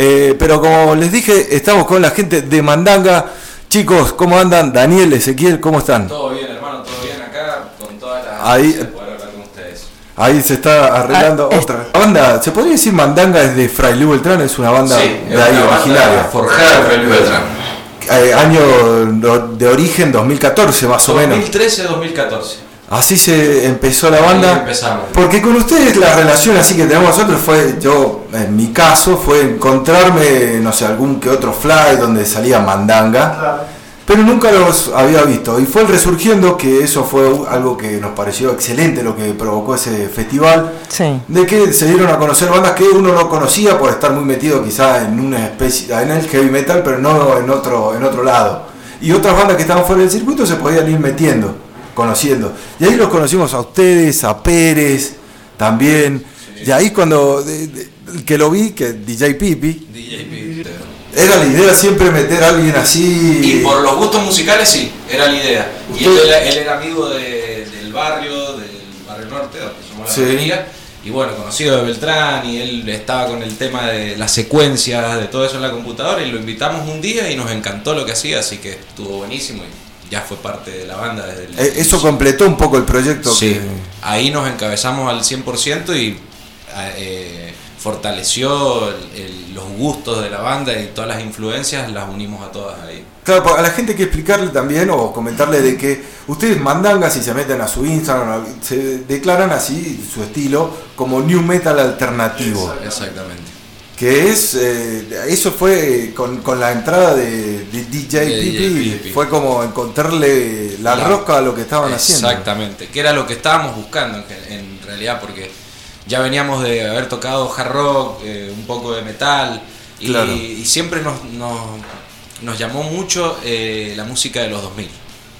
Eh, pero como les dije, estamos con la gente de Mandanga. Chicos, ¿cómo andan? Daniel, Ezequiel, ¿cómo están? Todo bien, hermano, todo bien acá, con todas las Ahí- de poder hablar con ustedes. Ahí se está arreglando Ah, otra. La banda, ¿se podría decir Mandanga es de Fray Luis Beltrán? Es una banda Sí, es de ahí una banda originaria. Forjada de Fray Luis Beltrán. Eh, año de origen 2014 más o menos. 2013-2014. Así se empezó la Ahí banda. empezamos. Porque con ustedes la relación así que tenemos nosotros fue, yo en mi caso, fue encontrarme, no sé, algún que otro fly donde salía mandanga, pero nunca los había visto. Y fue el Resurgiendo que eso fue algo que nos pareció excelente lo que provocó ese festival, Sí. de que se dieron a conocer bandas que uno no conocía por estar muy metido quizá en una especie, en el heavy metal, pero no en otro, en otro lado. Y otras bandas que estaban fuera del circuito se podían ir metiendo, conociendo. Y ahí los conocimos a ustedes, a Pérez también. Y ahí cuando de- que lo vi, que DJ Pipi, DJ era la idea siempre meter a alguien así. Y por los gustos musicales sí, era la idea. Y él, era- él era amigo de- del barrio, del barrio norte, donde somos la Sí. Y bueno, conocido de Beltrán y él estaba con el tema de las secuencias, de todo eso en la computadora y lo invitamos un día y nos encantó lo que hacía, así que estuvo buenísimo y ya fue parte de la banda desde el Eh, Eso completó un poco el proyecto. Sí, que- ahí nos encabezamos al 100% y eh, fortaleció el- el- los gustos de la banda y todas las influencias las unimos a todas ahí. Claro, a la gente hay que explicarle también o comentarle de que ustedes mandangas y se meten a su Instagram, se declaran así su estilo como new metal alternativo. Exactamente. Que es, eh, eso fue con, con la entrada de, de DJ Pipi, fue como encontrarle la, La- rosca a lo que estaban haciendo. Exactamente, que era lo que estábamos buscando en, realidad, porque ya veníamos de haber tocado hard rock, eh, un poco de metal, y, Claro. y siempre nos, nos, nos llamó mucho eh, la música de los 2000.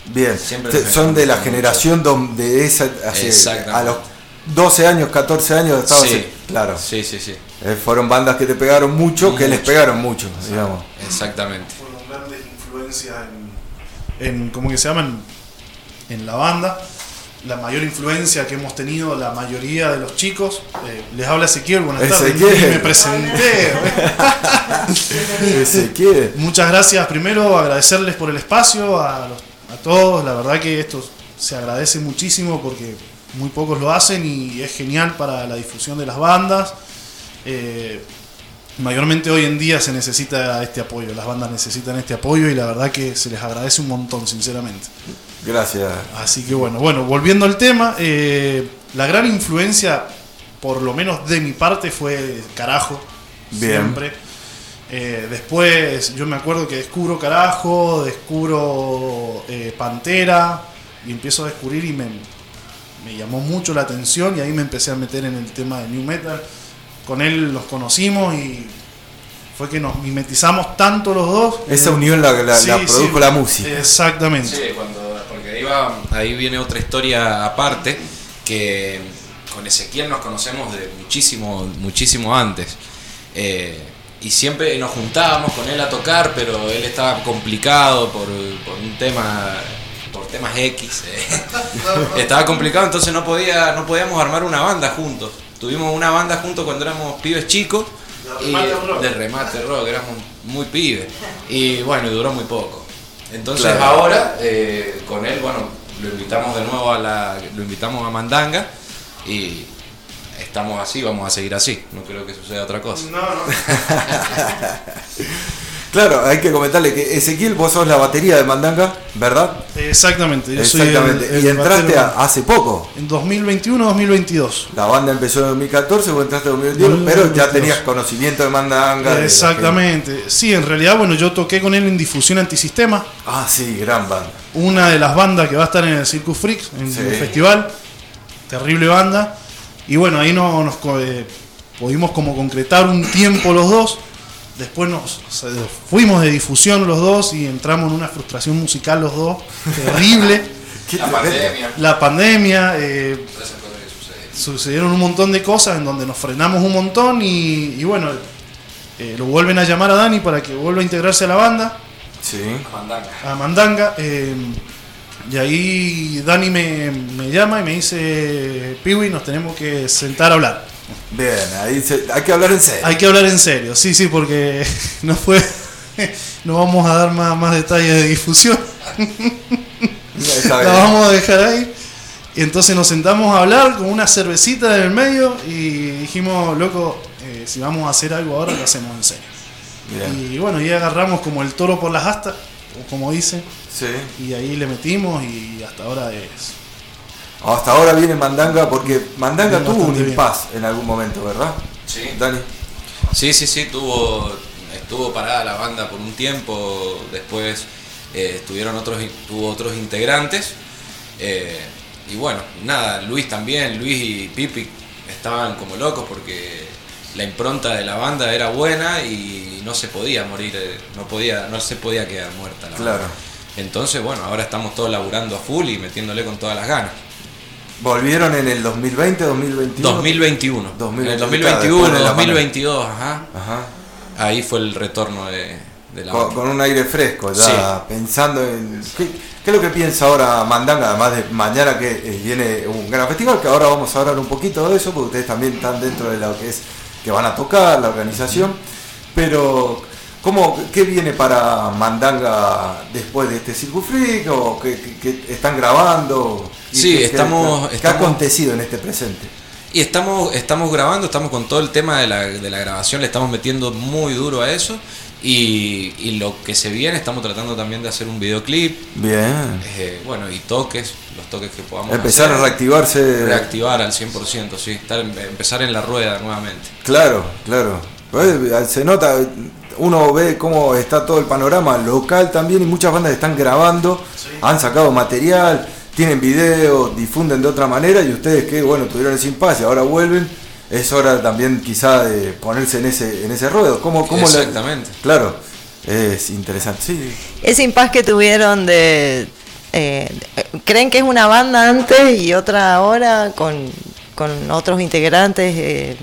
Bien, Siempre son de la generación de esa, Exactamente. a los 12 años, 14 años estaba Sí. así, claro. Sí, sí, sí, Eh, fueron bandas que te pegaron mucho, que les pegaron mucho, digamos. exactamente. fueron grandes influencias en, en ¿cómo que se llaman? En la banda. La mayor influencia que hemos tenido la mayoría de los chicos. eh, les habla Ezequiel, buenas tardes. Ezequiel. Y me presenté. Ezequiel. Muchas gracias. Primero agradecerles por el espacio, a, los- a todos. La verdad que esto se agradece muchísimo porque muy pocos lo hacen y es genial para la difusión de las bandas. Eh, mayormente hoy en día se necesita este apoyo, las bandas necesitan este apoyo y la verdad que se les agradece un montón, sinceramente. Gracias. Así que bueno, bueno, volviendo al tema, eh, la gran influencia, por lo menos de mi parte, fue Carajo, Bien. siempre. Eh, después yo me acuerdo que descubro Carajo, descubro Pantera y empiezo a descubrir y me, me llamó mucho la atención y ahí me empecé a meter en el tema de New Metal. Con él los conocimos y fue que nos mimetizamos tanto los dos. Esa Eh, unión la, la- sí, la sí, produjo la música. Exactamente. Sí, cuando, porque ahí, va, ahí viene otra historia aparte, que con Ezequiel nos conocemos de muchísimo, muchísimo antes. Eh, y siempre nos juntábamos con él a tocar, pero él estaba complicado por, por un tema temas X. eh. estaba complicado, entonces no podía no podíamos armar una banda juntos. Tuvimos una banda juntos cuando éramos pibes chicos. De y- remate rock. de remate rock, éramos muy pibes. Y bueno, y duró muy poco. Entonces Claro. ahora eh, con él, bueno, lo invitamos de nuevo a la, lo invitamos a Mandanga y estamos así, vamos a seguir así. No creo que suceda otra cosa. No, no. Claro, hay que comentarle que Ezequiel, vos sos la batería de Mandanga, ¿verdad? Exactamente, yo soy el- Exactamente. el y entraste a- hace poco. en 2021-2022. La banda empezó en 2014, vos entraste en 2021, pero ya 2022. tenías conocimiento de Mandanga. de Exactamente. Sí, en realidad, bueno, yo toqué con él en Difusión Antisistema, Ah, sí, gran banda. una de las bandas que va a estar en el Circus Freaks, en Sí. el festival. Terrible banda. Y bueno, ahí no, nos eh, pudimos como concretar un tiempo los dos. Después nos o sea, fuimos de difusión los dos y entramos en una frustración musical los dos. Terrible. ¿Qué La pandemia, La pandemia, eh, sucedieron un montón de cosas en donde nos frenamos un montón y, y bueno, eh, lo vuelven a llamar a Dani para que vuelva a integrarse a la banda, Sí. Mandanga. a Mandanga. eh, y ahí Dani me, me llama y me dice, Piwi, nos tenemos que sentar a hablar. Bien, ahí se- hay que hablar en serio. Hay que hablar en serio, sí, sí, porque no fue. No vamos a dar más, más detalles de difusión. La vamos a dejar ahí. Y entonces nos sentamos a hablar con una cervecita en el medio y dijimos, loco, eh, si vamos a hacer algo ahora, lo hacemos en serio. Bien. Y bueno, ya agarramos como el toro por las astas, o como dicen, Sí. y ahí le metimos y hasta ahora es. Hasta ahora viene Mandanga porque Mandanga tuvo un impas en algún momento, ¿verdad? Sí. Dani. Sí, sí, sí, tuvo, estuvo parada la banda por un tiempo, después eh, estuvieron otros, tuvo otros integrantes. eh, y bueno, nada, Luis también, Luis y Pipi estaban como locos porque la impronta de la banda era buena y no se podía morir, eh, no, podía, no se podía quedar muerta la Claro. banda. Entonces, bueno, ahora estamos todos laburando a full y metiéndole con todas las ganas. Volvieron en el 2020, 2021. 2021. 2021, En el después 2021, de la 2022, ajá. Ajá. Ahí fue el retorno de, de la Con, un aire fresco, ya Sí. pensando en. ¿qué, qué es lo que piensa ahora Mandanga? Además de mañana que eh, viene un gran festival, que ahora vamos a hablar un poquito de eso, porque ustedes también están dentro de lo que es que van a tocar, la organización. Pero, ¿cómo, ¿qué viene para Mandanga después de este Circuit Freak? ¿O qué, qué- qué están grabando? ¿Y Sí, qué- estamos- ¿Qué, estamos- ha acontecido en este presente? Y estamos, estamos grabando, estamos con todo el tema de la, de la grabación, le estamos metiendo muy duro a eso. Y, y lo que se viene, estamos tratando también de hacer un videoclip. Bien. eh, bueno, y toques, los toques que podamos Empezar a reactivarse. Reactivar al 100%, sí. Estar, empezar en la rueda nuevamente. Claro, claro. Pues, Se nota, uno ve cómo está todo el panorama local también y muchas bandas están grabando, han sacado material, tienen video, difunden de otra manera y ustedes que, bueno, tuvieron ese impasse, ahora vuelven, es hora también quizá de ponerse en ese, en ese ruedo. ¿Cómo, cómo Exactamente. claro, es interesante. Sí, Ese impas que tuvieron de... eh, ¿Creen que es una banda antes y otra ahora con, con otros integrantes? eh,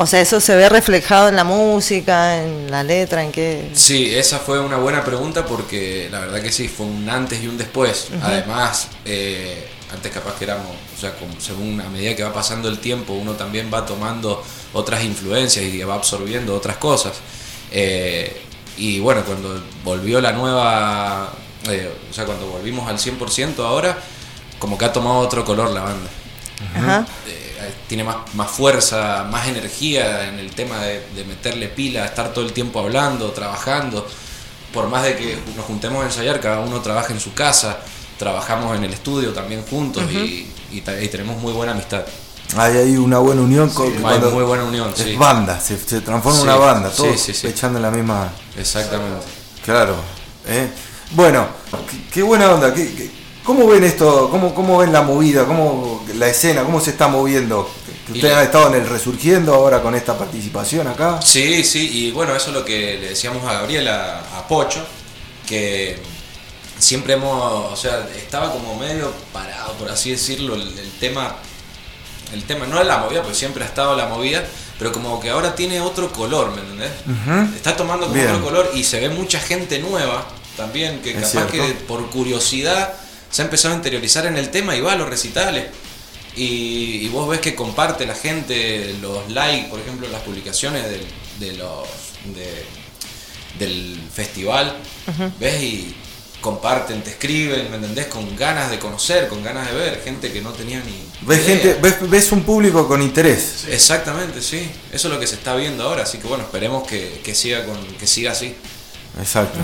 o sea, ¿eso se ve reflejado en la música, en la letra, en qué...? Sí, esa fue una buena pregunta porque la verdad que sí, fue un antes y un después. Además, eh, antes capaz que éramos, o sea, como según a medida que va pasando el tiempo, uno también va tomando otras influencias y va absorbiendo otras cosas. Eh, y bueno, cuando volvió la nueva, eh, o sea, cuando volvimos al 100% ahora, como que ha tomado otro color la banda Ajá. Tiene más, más fuerza, más energía en el tema de, de meterle pila, estar todo el tiempo hablando, trabajando. Por más de que nos juntemos a ensayar, cada uno trabaja en su casa, trabajamos en el estudio también juntos y, y tenemos muy buena amistad. hay ahí una buena unión. con, Hay cuando muy buena unión, es sí. banda, se, se transforma en Sí, una banda, todos sí, sí. echando en la misma... Exactamente. Claro. ¿eh? Bueno, qué, qué buena onda. qué- qué- ¿Cómo ven esto? ¿Cómo, ¿Cómo ven la movida? ¿Cómo la escena? ¿Cómo se está moviendo? Ustedes han estado en el resurgiendo ahora con esta participación acá. Sí, sí, y bueno, eso es lo que le decíamos a Gabriela, a Pocho, que siempre hemos, o sea, estaba como medio parado, por así decirlo, el, el tema, el tema, no es la movida, porque siempre ha estado la movida, pero como que ahora tiene otro color, ¿me entendés? Está tomando como Bien. otro color y se ve mucha gente nueva también, que capaz que por curiosidad se ha empezado a interiorizar en el tema y va a los recitales. Y, y vos ves que comparte la gente los likes, por ejemplo, las publicaciones del, de los, de- del festival, ves y comparten, te escriben, ¿me entendés? Con ganas de conocer, con ganas de ver, gente que no tenía ni... ¿Ves, idea. gente, ves, ves un público con interés. Exactamente, sí. Eso es lo que se está viendo ahora, así que bueno, esperemos que, que siga con que siga así. Exacto.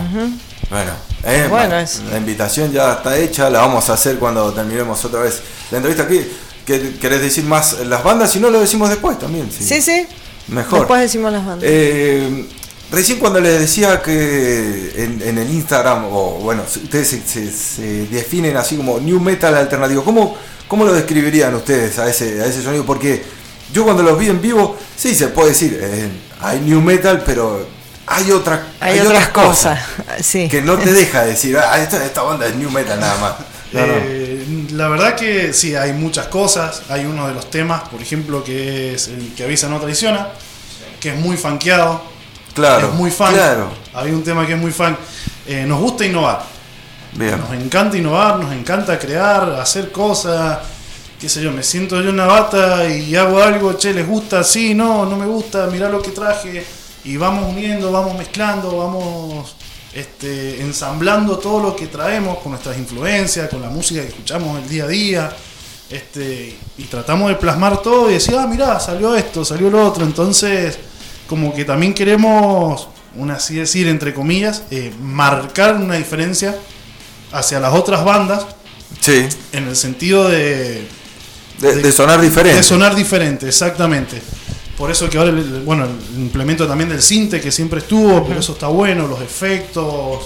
Bueno, eh, Bueno, ma- es- la invitación ya está hecha. La vamos a hacer cuando terminemos otra vez la entrevista aquí. ¿Qué- ¿Querés decir más las bandas? Si no, lo decimos después también. sí. Sí, sí. Mejor. Después decimos las bandas. Eh, recién cuando les decía que en, en el Instagram, o bueno, ustedes se, se- se definen así como New Metal alternativo, ¿cómo, cómo lo describirían ustedes a ese, a ese sonido? Porque yo cuando los vi en vivo, sí, se puede decir, eh, hay New Metal, pero hay, otra, Hay, otras cosas. Sí. que no te deja decir, ah, esta, esta banda es New Metal nada más. No, no. Eh, la verdad que sí, hay muchas cosas. Hay uno de los temas, por ejemplo, que es el que avisa no traiciona, que es muy funkeado, Claro, es muy fan. claro. Hay un tema que es muy fan. Eh, nos gusta innovar. Bien. Nos encanta innovar, nos encanta crear, hacer cosas. qué sé yo, me siento yo en una bata y hago algo, che, les gusta, sí, no, no me gusta, mirá lo que traje, y vamos uniendo, vamos mezclando, vamos este, ensamblando todo lo que traemos con nuestras influencias, con la música que escuchamos el día a día, este, y tratamos de plasmar todo y decir, ah, mirá, salió esto, salió lo otro, entonces como que también queremos, un así decir, entre comillas, eh, marcar una diferencia hacia las otras bandas Sí, en el sentido de, de, de sonar diferente. de sonar diferente, exactamente. Por eso que ahora, el- bueno, el implemento también del cinte que siempre estuvo, pero eso está bueno, los efectos,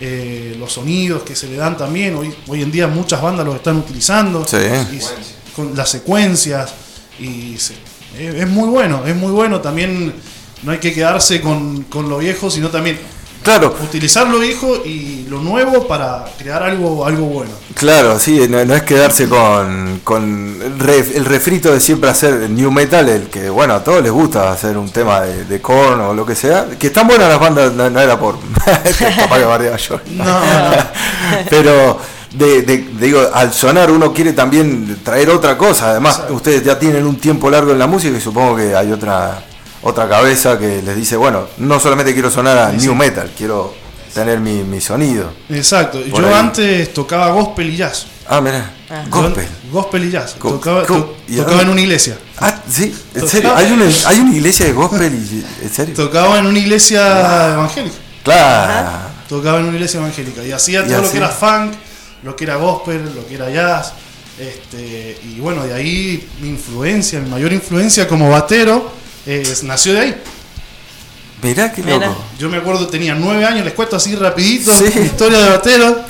eh, los sonidos que se le dan también. Hoy, hoy en día muchas bandas los están utilizando. Sí. Y se- con las secuencias. Y se- es, es muy bueno, es muy bueno. También no hay que quedarse con, con lo viejo, sino también Claro, utilizar lo viejo y lo nuevo para crear algo, algo bueno. claro, sí, no, no es quedarse con, con el, ref- el refrito de siempre hacer new metal, el que, bueno, a todos les gusta hacer un tema de, de corn o lo que sea, que están buenas las bandas, no, no era por capaz que bardeaba yo. No, no. Pero de, de- digo, al sonar uno quiere también traer otra cosa. Además, ustedes ya tienen un tiempo largo en la música y supongo que hay otra otra cabeza que les dice, bueno, no solamente quiero sonar a Sí, new sí. metal, quiero tener mi, mi sonido. Exacto. Por Yo ahí. antes tocaba gospel y jazz. Ah, mira, Ah. gospel. Gospel y jazz. Go- Tocaba, go- to- ¿y a tocaba en una iglesia. Ah, sí, en serio, hay una, hay una iglesia de gospel y en serio. Tocaba en una iglesia evangélica. Claro. Tocaba en una iglesia evangélica. Y hacía Y todo lo que era funk, lo que era gospel, lo que era jazz. Este, y bueno, de ahí mi influencia, mi mayor influencia como batero, es- nació de ahí. Mirá qué loco. Yo me acuerdo, tenía nueve años, les cuento así rapidito, Sí. historia de batero.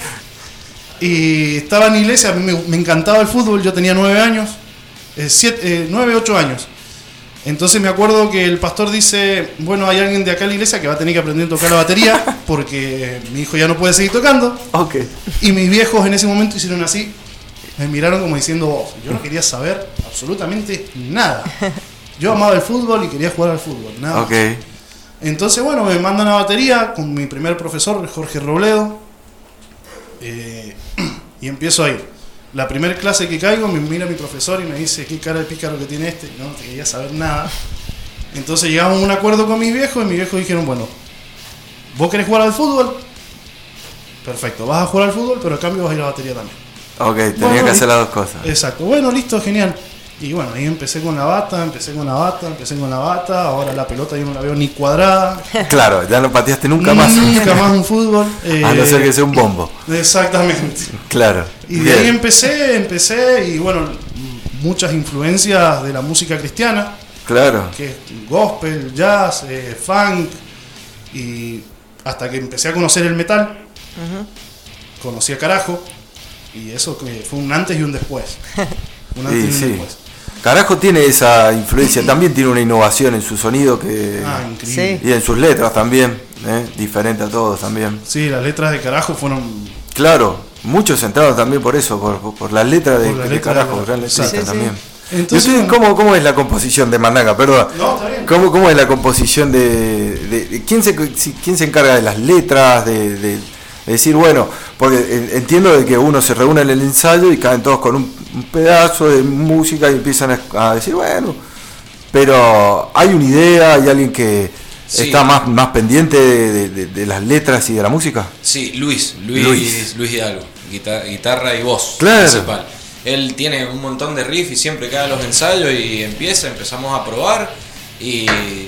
Y estaba en la iglesia, a mí me, me encantaba el fútbol, yo tenía nueve años, eh, siete, eh, nueve, ocho años. Entonces me acuerdo que el pastor dice, bueno, hay alguien de acá en la iglesia que va a tener que aprender a tocar la batería porque mi hijo ya no puede seguir tocando. Ok. Y mis viejos en ese momento hicieron así, me miraron como diciendo vos. Yo no quería saber absolutamente nada. Yo amaba el fútbol y quería jugar al fútbol, nada más. Ok. Entonces, bueno, me mandan a batería con mi primer profesor, Jorge Robledo, eh, y empiezo a ir. La primera clase que caigo, me mira mi profesor y me dice, qué cara de pícaro que tiene este, no te quería saber nada. Entonces llegamos a un acuerdo con mis viejos y mis viejos dijeron, bueno, ¿vos querés jugar al fútbol? Perfecto, vas a jugar al fútbol, pero a cambio vas a ir a la batería también. Ok, tenía Bueno, que hacer las dos cosas. Exacto, bueno, listo, genial. Y bueno, ahí empecé con la bata, empecé con la bata, empecé con la bata, ahora la pelota yo no la veo ni cuadrada. Claro, ya no pateaste nunca más. Nunca más un fútbol. eh, A no ser que sea un bombo. Exactamente. Claro. Y de Bien. ahí empecé, empecé y bueno, muchas influencias de la música cristiana, Claro. que es gospel, jazz, eh, funk, y hasta que empecé a conocer el metal, conocí a Carajo, y eso que fue un antes y un después. Un antes Sí, y un sí. después. Carajo tiene esa influencia, también tiene una innovación en su sonido que Ah, increíble. Y en sus letras también, ¿eh? diferente a todos también. Sí, las letras de Carajo fueron Claro, muchos entraron también por eso, por, por- por las letras de, Carajo, gran letrista Sí, sí, sí. también. Entonces, ¿Y ustedes bueno. cómo, cómo es la composición de Mandaca? Perdón. No, está bien. ¿Cómo, cómo es la composición de, de- de- quién, se, quién se encarga de las letras? De, de- de decir, bueno, porque entiendo de que uno se reúne en el ensayo y caen todos con un, un pedazo de música y empiezan a, a decir, bueno, pero hay una idea, hay alguien que Sí. está más, más pendiente de, de- de las letras y de la música. Sí, Luis, Luis, Luis. Luis, Hidalgo, guita- guitarra y voz Claro. principal. Él tiene un montón de riff y siempre cae a los ensayos y empieza, empezamos a probar y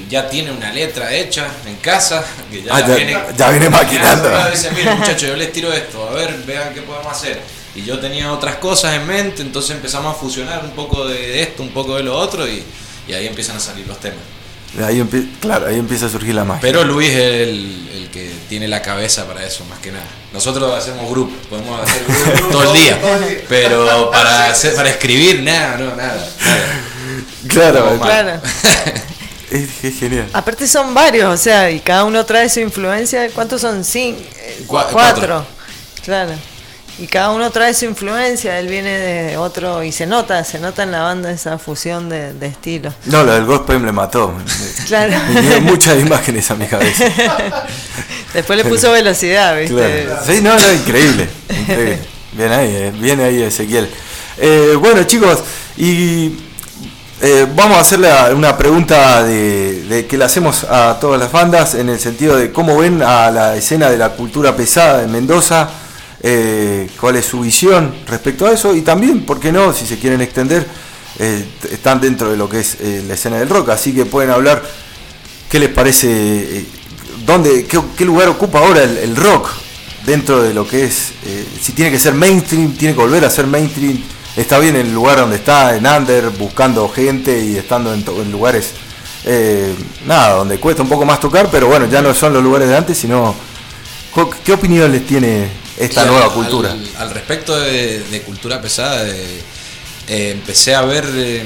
ya tiene una letra hecha en casa. Que ya, Ah, ya- viene, ya viene maquinando. Dice, mira muchachos, yo les tiro esto, a ver, vean qué podemos hacer. Y yo tenía otras cosas en mente, entonces empezamos a fusionar un poco de esto, un poco de lo otro y, y ahí empiezan a salir los temas. Ahí claro, ahí empieza a surgir la magia. Pero Luis es el, el que tiene la cabeza para eso, más que nada. Nosotros hacemos grupo, podemos hacer grupo todo el día. Pero para hacer, para escribir, nada, no, nada. nada. claro, mal. Claro. es, es genial. Aparte son varios, o sea, y cada uno trae su influencia. ¿Cuántos son? Cinco, eh, Cua- cuatro. cuatro. Claro. Y cada uno trae su influencia. Él viene de otro y se nota, se nota en la banda esa fusión de, de estilos. No, lo del gospel me mató. Claro. Me muchas imágenes a mi cabeza. Después le puso velocidad, ¿viste? Claro. Sí, no, no, increíble. increíble. Bien ahí, eh, bien ahí Ezequiel. Eh, bueno, chicos, y eh, vamos a hacerle una pregunta de, de que le hacemos a todas las bandas en el sentido de cómo ven a la escena de la cultura pesada en Mendoza, eh, cuál es su visión respecto a eso y también, ¿por qué no? Si se quieren extender, eh, están dentro de lo que es eh, la escena del rock, así que pueden hablar qué les parece, dónde, qué, lugar ocupa ahora el, rock dentro de lo que es, si tiene que ser mainstream, tiene que volver a ser mainstream, está bien en el lugar donde está, en under, buscando gente y estando en, lugares, nada, donde cuesta un poco más tocar, pero bueno, ya no son los lugares de antes, sino, ¿qué opinión les tiene esta Y nueva al- cultura? Al, respecto de, de cultura pesada, de- eh, empecé a ver eh,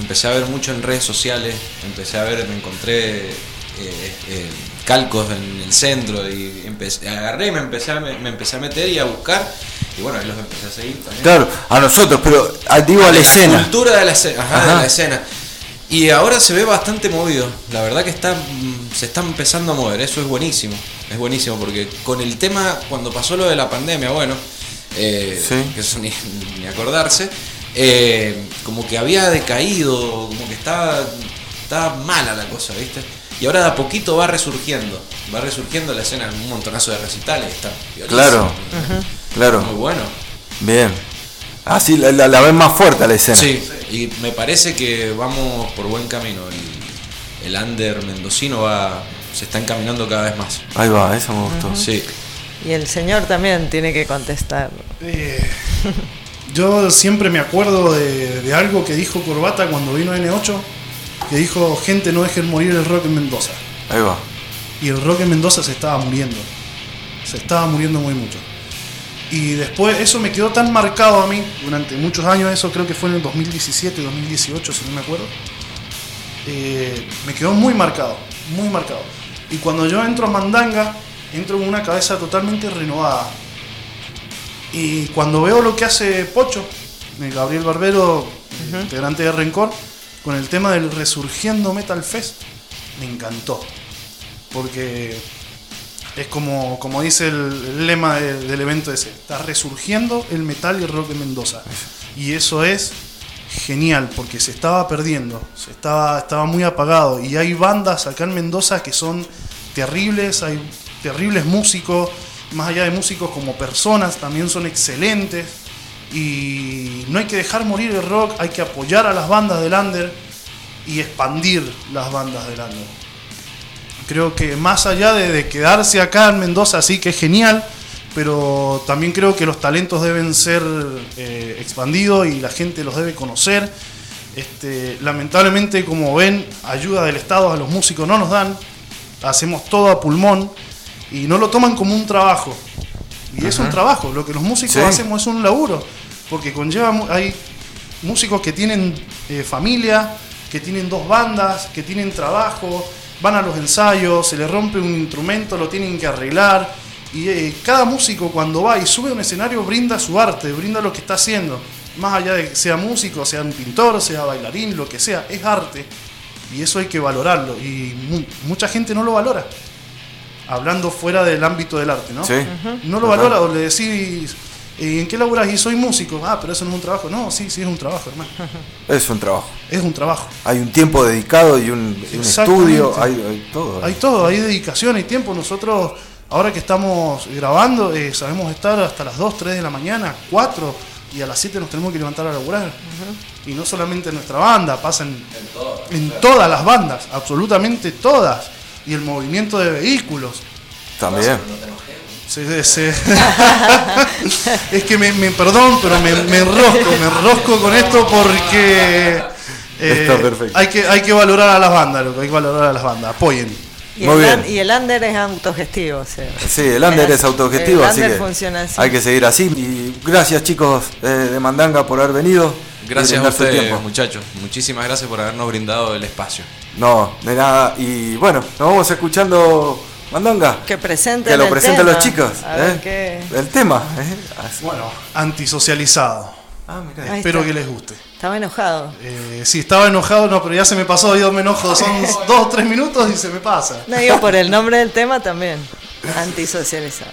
empecé a ver mucho en redes sociales, empecé a ver, me encontré eh, calcos en el centro y empecé, agarré, me empecé, a, me, me empecé a meter y a buscar y bueno, ahí los empecé a seguir también. Claro, a nosotros, pero digo a la escena. cultura de la escena, ajá, de la escena. Y ahora se ve bastante movido. La verdad que está, mm, se está empezando a mover. Eso es buenísimo. Es buenísimo porque con el tema, cuando pasó lo de la pandemia, bueno, eh, Sí. que eso ni, ni acordarse, eh, como que había decaído, como que estaba, estaba mala la cosa, ¿viste? Y ahora de a poquito va resurgiendo. Va resurgiendo la escena en un montonazo de recitales. Está piorísimo. Claro, claro, Muy bueno. bien. Así la, la- la ven más fuerte a la escena. Sí, y me parece que vamos por buen camino. El, el under mendocino va, se está encaminando cada vez más. Ahí va, eso me gustó. Sí. Y el señor también tiene que contestar. Eh, yo siempre me acuerdo de, de algo que dijo Corbata cuando vino N8, que dijo, gente no dejen morir el rock en Mendoza. Ahí va. Y el rock en Mendoza se estaba muriendo. Se estaba muriendo muy mucho. Y después eso me quedó tan marcado a mí durante muchos años, eso creo que fue en el 2017, 2018, si no me acuerdo. Eh, me quedó muy marcado, muy marcado. Y cuando yo entro a Mandanga, entro con una cabeza totalmente renovada. Y cuando veo lo que hace Pocho, eh, Gabriel Barbero, integrante de Rencor, con el tema del Resurgiendo Metal Fest, me encantó. Porque es como, como dice el, el lema de- del evento ese, está resurgiendo el metal y el rock en Mendoza. Y eso es genial, porque se estaba perdiendo, se estaba, estaba muy apagado. Y hay bandas acá en Mendoza que son terribles, hay terribles músicos, más allá de músicos como personas, también son excelentes. Y no hay que dejar morir el rock, hay que apoyar a las bandas del under y expandir las bandas del under creo que más allá de, quedarse acá en Mendoza, sí que es genial, pero también creo que los talentos deben ser eh, expandidos y la gente los debe conocer. Este, lamentablemente, como ven, ayuda del Estado a los músicos no nos dan, hacemos todo a pulmón y no lo toman como un trabajo. Y es un trabajo, lo que los músicos Sí. hacemos es un laburo, porque conlleva, hay músicos que tienen eh, familia, que tienen dos bandas, que tienen trabajo, van a los ensayos, se les rompe un instrumento, lo tienen que arreglar. Y eh, cada músico cuando va y sube a un escenario brinda su arte, brinda lo que está haciendo. Más allá de que sea músico, sea un pintor, sea bailarín, lo que sea, es arte. Y eso hay que valorarlo. Y mu- mucha gente no lo valora. Hablando fuera del ámbito del arte, ¿no? Sí. No lo valora o le decís, "Eh, ¿en qué laburas? Y soy músico. Ah, pero eso no es un trabajo. No, sí, sí es un trabajo, hermano. Es un trabajo. Es un trabajo. Hay un tiempo dedicado y un, estudio, hay, hay todo. Hay todo, hay dedicación, hay tiempo. Nosotros, ahora que estamos grabando, eh, sabemos estar hasta las 2, 3 de la mañana, 4, y a las 7 nos tenemos que levantar a laburar. Y no solamente en nuestra banda, pasa en, en todas las bandas, absolutamente todas. Y el movimiento de vehículos. También. Se- se- es que me, me- perdón, pero me, me enrosco, me enrosco con esto porque eh, Está perfecto. hay que hay que valorar a las bandas, loco, hay que valorar a las bandas, apoyen. Y, Muy el, bien. un- y el under es autogestivo. O sea. Sí, el under es autogestivo, El así under que funciona así. hay que seguir así. Y gracias chicos eh, de Mandanga por haber venido. Gracias a ustedes, tiempo. muchachos. Muchísimas gracias por habernos brindado el espacio. No, de nada. Y bueno, nos vamos escuchando Mandanga. Que presenten Que lo presenten los chicos. A ver ¿eh? qué- El tema. ¿eh? Bueno, antisocializado. Ah, Espero está. que les guste. Estaba enojado. Eh, sí, estaba enojado, no, pero ya se me pasó, yo me enojo, son dos o tres minutos y se me pasa. No digo por el nombre del tema también. Antisocializado.